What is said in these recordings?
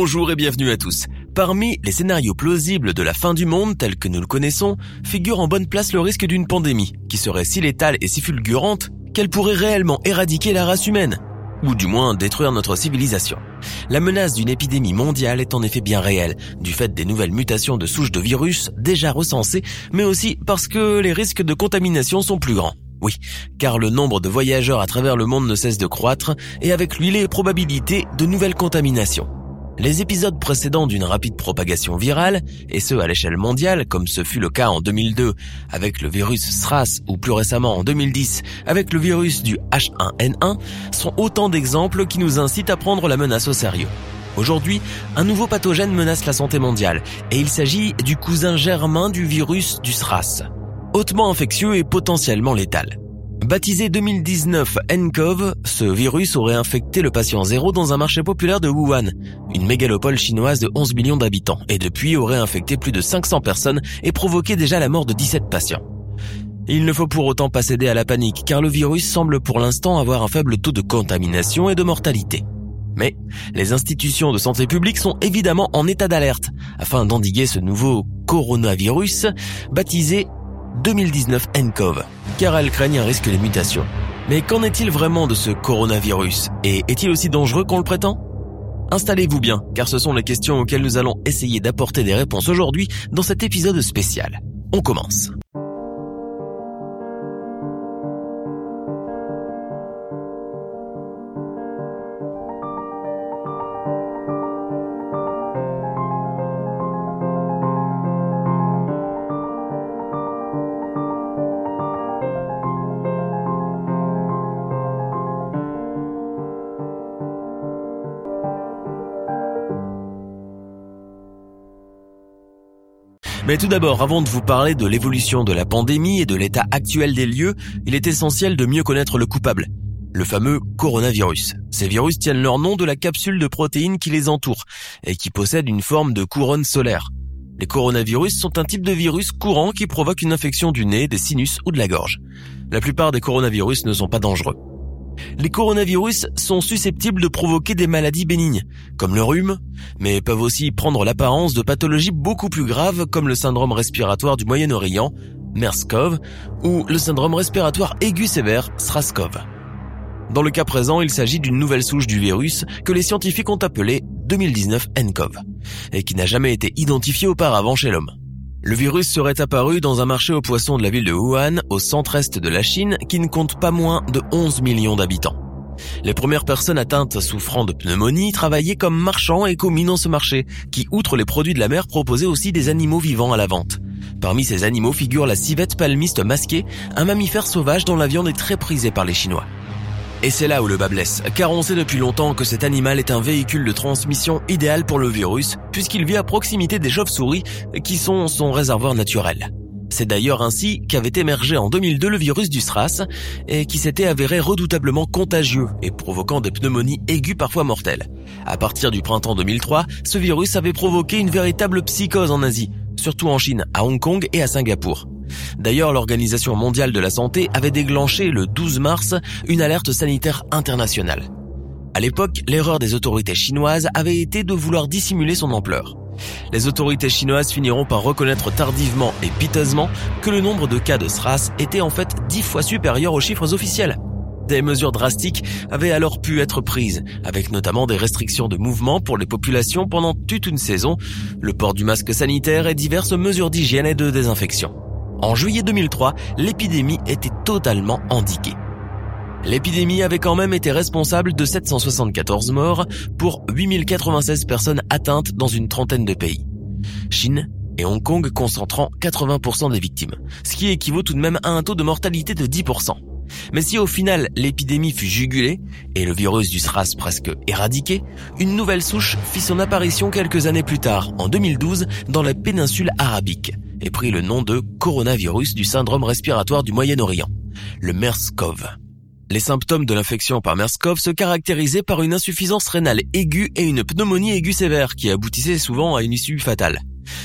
Bonjour et bienvenue à tous. Parmi les scénarios plausibles de la fin du monde tels que nous le connaissons, figure en bonne place le risque d'une pandémie, qui serait si létale et si fulgurante qu'elle pourrait réellement éradiquer la race humaine, ou du moins détruire notre civilisation. La menace d'une épidémie mondiale est en effet bien réelle, du fait des nouvelles mutations de souches de virus déjà recensées, mais aussi parce que les risques de contamination sont plus grands. Oui, car le nombre de voyageurs à travers le monde ne cesse de croître, et avec lui les probabilités de nouvelles contaminations. Les épisodes précédents d'une rapide propagation virale, et ce à l'échelle mondiale, comme ce fut le cas en 2002 avec le virus SRAS ou plus récemment en 2010 avec le virus du H1N1, sont autant d'exemples qui nous incitent à prendre la menace au sérieux. Aujourd'hui, un nouveau pathogène menace la santé mondiale, et il s'agit du cousin germain du virus du SRAS, hautement infectieux et potentiellement létal. Baptisé 2019 nCoV, ce virus aurait infecté le patient zéro dans un marché populaire de Wuhan, une mégalopole chinoise de 11 millions d'habitants, et depuis aurait infecté plus de 500 personnes et provoqué déjà la mort de 17 patients. Il ne faut pour autant pas céder à la panique, car le virus semble pour l'instant avoir un faible taux de contamination et de mortalité. Mais les institutions de santé publique sont évidemment en état d'alerte, afin d'endiguer ce nouveau coronavirus, baptisé 2019 nCoV, car elles craignent un risque de mutation. Mais qu'en est-il vraiment de ce coronavirus Et est-il aussi dangereux qu'on le prétend? Installez-vous bien, car ce sont les questions auxquelles nous allons essayer d'apporter des réponses aujourd'hui dans cet épisode spécial. On commence. Mais tout d'abord, avant de vous parler de l'évolution de la pandémie et de l'état actuel des lieux, il est essentiel de mieux connaître le coupable. Le fameux coronavirus. Ces virus tiennent leur nom de la capsule de protéines qui les entoure et qui possède une forme de couronne solaire. Les coronavirus sont un type de virus courant qui provoque une infection du nez, des sinus ou de la gorge. La plupart des coronavirus ne sont pas dangereux. Les coronavirus sont susceptibles de provoquer des maladies bénignes, comme le rhume, mais peuvent aussi prendre l'apparence de pathologies beaucoup plus graves comme le syndrome respiratoire du Moyen-Orient, MERS-CoV, ou le syndrome respiratoire aigu sévère, SRAS-CoV. Dans le cas présent, il s'agit d'une nouvelle souche du virus que les scientifiques ont appelée 2019 nCoV, et qui n'a jamais été identifiée auparavant chez l'homme. Le virus serait apparu dans un marché aux poissons de la ville de Wuhan, au centre-est de la Chine, qui ne compte pas moins de 11 millions d'habitants. Les premières personnes atteintes souffrant de pneumonie travaillaient comme marchands et commis dans ce marché, qui, outre les produits de la mer, proposait aussi des animaux vivants à la vente. Parmi ces animaux figure la civette palmiste masquée, un mammifère sauvage dont la viande est très prisée par les Chinois. Et c'est là où le bas blesse, car on sait depuis longtemps que cet animal est un véhicule de transmission idéal pour le virus, puisqu'il vit à proximité des chauves-souris, qui sont son réservoir naturel. C'est d'ailleurs ainsi qu'avait émergé en 2002 le virus du SRAS, et qui s'était avéré redoutablement contagieux et provoquant des pneumonies aiguës parfois mortelles. À partir du printemps 2003, ce virus avait provoqué une véritable psychose en Asie, surtout en Chine, à Hong Kong et à Singapour. D'ailleurs, l'Organisation mondiale de la santé avait déclenché le 12 mars une alerte sanitaire internationale. À l'époque, l'erreur des autorités chinoises avait été de vouloir dissimuler son ampleur. Les autorités chinoises finiront par reconnaître tardivement et piteusement que le nombre de cas de SRAS était en fait dix fois supérieur aux chiffres officiels. Des mesures drastiques avaient alors pu être prises, avec notamment des restrictions de mouvement pour les populations pendant toute une saison, le port du masque sanitaire et diverses mesures d'hygiène et de désinfection. En juillet 2003, l'épidémie était totalement endiguée. L'épidémie avait quand même été responsable de 774 morts pour 8096 personnes atteintes dans une trentaine de pays. Chine, et Hong Kong concentrant 80% des victimes, ce qui équivaut tout de même à un taux de mortalité de 10%. Mais si au final l'épidémie fut jugulée et le virus du SRAS presque éradiqué, une nouvelle souche fit son apparition quelques années plus tard, en 2012, dans la péninsule arabique, et prit le nom de coronavirus du syndrome respiratoire du Moyen-Orient, le MERS-CoV. Les symptômes de l'infection par MERS-CoV se caractérisaient par une insuffisance rénale aiguë et une pneumonie aiguë sévère qui aboutissait souvent à une issue fatale.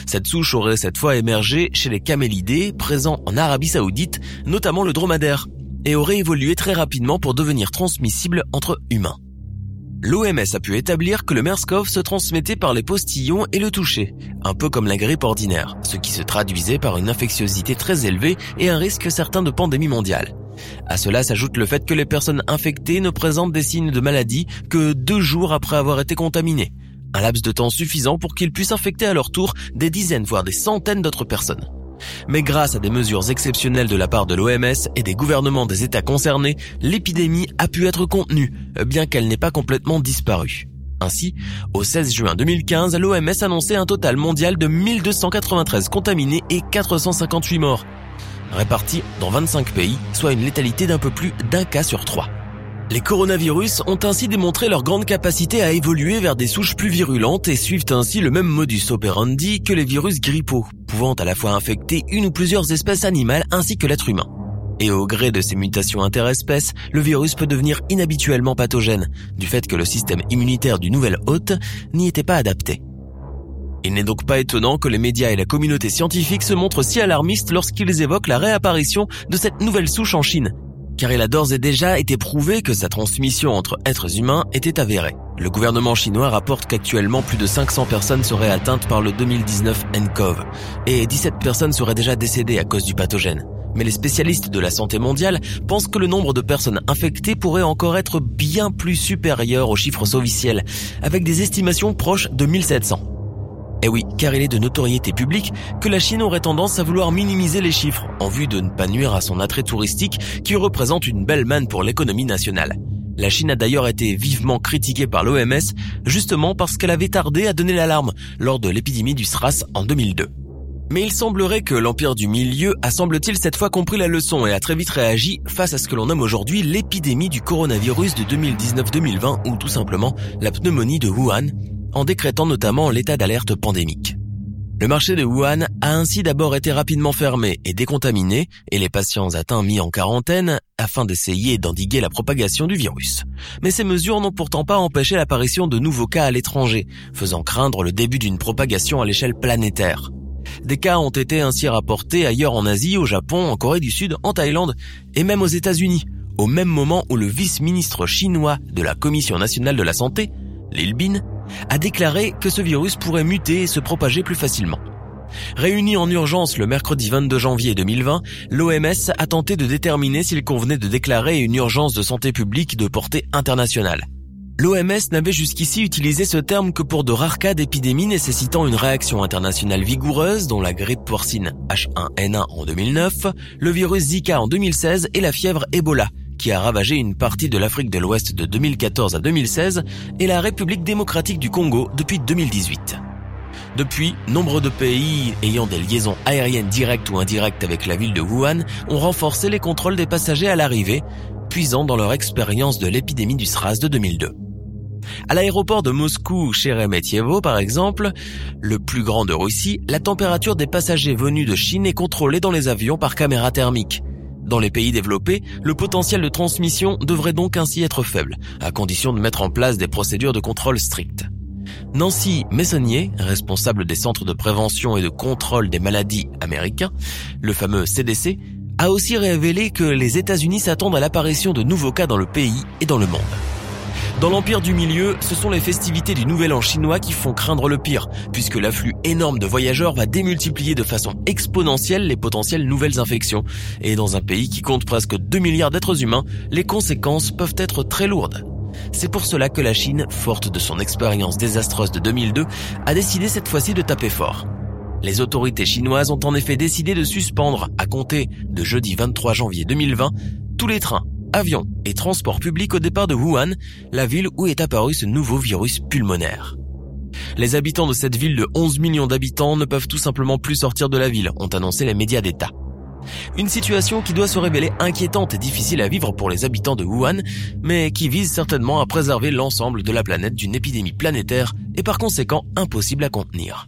Cette souche aurait cette fois émergé chez les camélidés présents en Arabie Saoudite, notamment le dromadaire, et aurait évolué très rapidement pour devenir transmissible entre humains. L'OMS a pu établir que le MERS-CoV se transmettait par les postillons et le toucher, un peu comme la grippe ordinaire, ce qui se traduisait par une infectiosité très élevée et un risque certain de pandémie mondiale. À cela s'ajoute le fait que les personnes infectées ne présentent des signes de maladie que deux jours après avoir été contaminées, un laps de temps suffisant pour qu'ils puissent infecter à leur tour des dizaines voire des centaines d'autres personnes. Mais grâce à des mesures exceptionnelles de la part de l'OMS et des gouvernements des États concernés, l'épidémie a pu être contenue, bien qu'elle n'ait pas complètement disparu. Ainsi, au 16 juin 2015, l'OMS annonçait un total mondial de 1293 contaminés et 458 morts, répartis dans 25 pays, soit une létalité d'un peu plus d'un cas sur trois. Les coronavirus ont ainsi démontré leur grande capacité à évoluer vers des souches plus virulentes et suivent ainsi le même modus operandi que les virus grippaux, pouvant à la fois infecter une ou plusieurs espèces animales ainsi que l'être humain. Et au gré de ces mutations interespèces, le virus peut devenir inhabituellement pathogène, du fait que le système immunitaire du nouvel hôte n'y était pas adapté. Il n'est donc pas étonnant que les médias et la communauté scientifique se montrent si alarmistes lorsqu'ils évoquent la réapparition de cette nouvelle souche en Chine, car il a d'ores et déjà été prouvé que sa transmission entre êtres humains était avérée. Le gouvernement chinois rapporte qu'actuellement plus de 500 personnes seraient atteintes par le 2019 nCoV et 17 personnes seraient déjà décédées à cause du pathogène. Mais les spécialistes de la santé mondiale pensent que le nombre de personnes infectées pourrait encore être bien plus supérieur aux chiffres officiels, avec des estimations proches de 1700. Eh oui, car il est de notoriété publique que la Chine aurait tendance à vouloir minimiser les chiffres en vue de ne pas nuire à son attrait touristique qui représente une belle manne pour l'économie nationale. La Chine a d'ailleurs été vivement critiquée par l'OMS justement parce qu'elle avait tardé à donner l'alarme lors de l'épidémie du SRAS en 2002. Mais il semblerait que l'Empire du Milieu a semble-t-il cette fois compris la leçon et a très vite réagi face à ce que l'on nomme aujourd'hui l'épidémie du coronavirus de 2019-2020 ou tout simplement la pneumonie de Wuhan en décrétant notamment l'état d'alerte pandémique. Le marché de Wuhan a ainsi d'abord été rapidement fermé et décontaminé et les patients atteints mis en quarantaine afin d'essayer d'endiguer la propagation du virus. Mais ces mesures n'ont pourtant pas empêché l'apparition de nouveaux cas à l'étranger, faisant craindre le début d'une propagation à l'échelle planétaire. Des cas ont été ainsi rapportés ailleurs en Asie, au Japon, en Corée du Sud, en Thaïlande et même aux États-Unis, au même moment où le vice-ministre chinois de la Commission nationale de la santé, Lil Bin, a déclaré que ce virus pourrait muter et se propager plus facilement. Réuni en urgence le mercredi 22 janvier 2020, l'OMS a tenté de déterminer s'il convenait de déclarer une urgence de santé publique de portée internationale. L'OMS n'avait jusqu'ici utilisé ce terme que pour de rares cas d'épidémies nécessitant une réaction internationale vigoureuse, dont la grippe porcine H1N1 en 2009, le virus Zika en 2016 et la fièvre Ebola, qui a ravagé une partie de l'Afrique de l'Ouest de 2014 à 2016 et la République démocratique du Congo depuis 2018. Depuis, nombre de pays ayant des liaisons aériennes directes ou indirectes avec la ville de Wuhan ont renforcé les contrôles des passagers à l'arrivée, puisant dans leur expérience de l'épidémie du SRAS de 2002. À l'aéroport de Moscou, Sheremetyevo par exemple, le plus grand de Russie, la température des passagers venus de Chine est contrôlée dans les avions par caméra thermique, dans les pays développés, le potentiel de transmission devrait donc ainsi être faible, à condition de mettre en place des procédures de contrôle strictes. Nancy Messonnier, responsable des centres de prévention et de contrôle des maladies américains, le fameux CDC, a aussi révélé que les États-Unis s'attendent à l'apparition de nouveaux cas dans le pays et dans le monde. Dans l'Empire du Milieu, ce sont les festivités du Nouvel An chinois qui font craindre le pire, puisque l'afflux énorme de voyageurs va démultiplier de façon exponentielle les potentielles nouvelles infections. Et dans un pays qui compte presque 2 milliards d'êtres humains, les conséquences peuvent être très lourdes. C'est pour cela que la Chine, forte de son expérience désastreuse de 2002, a décidé cette fois-ci de taper fort. Les autorités chinoises ont en effet décidé de suspendre, à compter de jeudi 23 janvier 2020, tous les trains avions et transports publics au départ de Wuhan, la ville où est apparu ce nouveau virus pulmonaire. Les habitants de cette ville de 11 millions d'habitants ne peuvent tout simplement plus sortir de la ville, ont annoncé les médias d'État. Une situation qui doit se révéler inquiétante et difficile à vivre pour les habitants de Wuhan, mais qui vise certainement à préserver l'ensemble de la planète d'une épidémie planétaire et par conséquent impossible à contenir.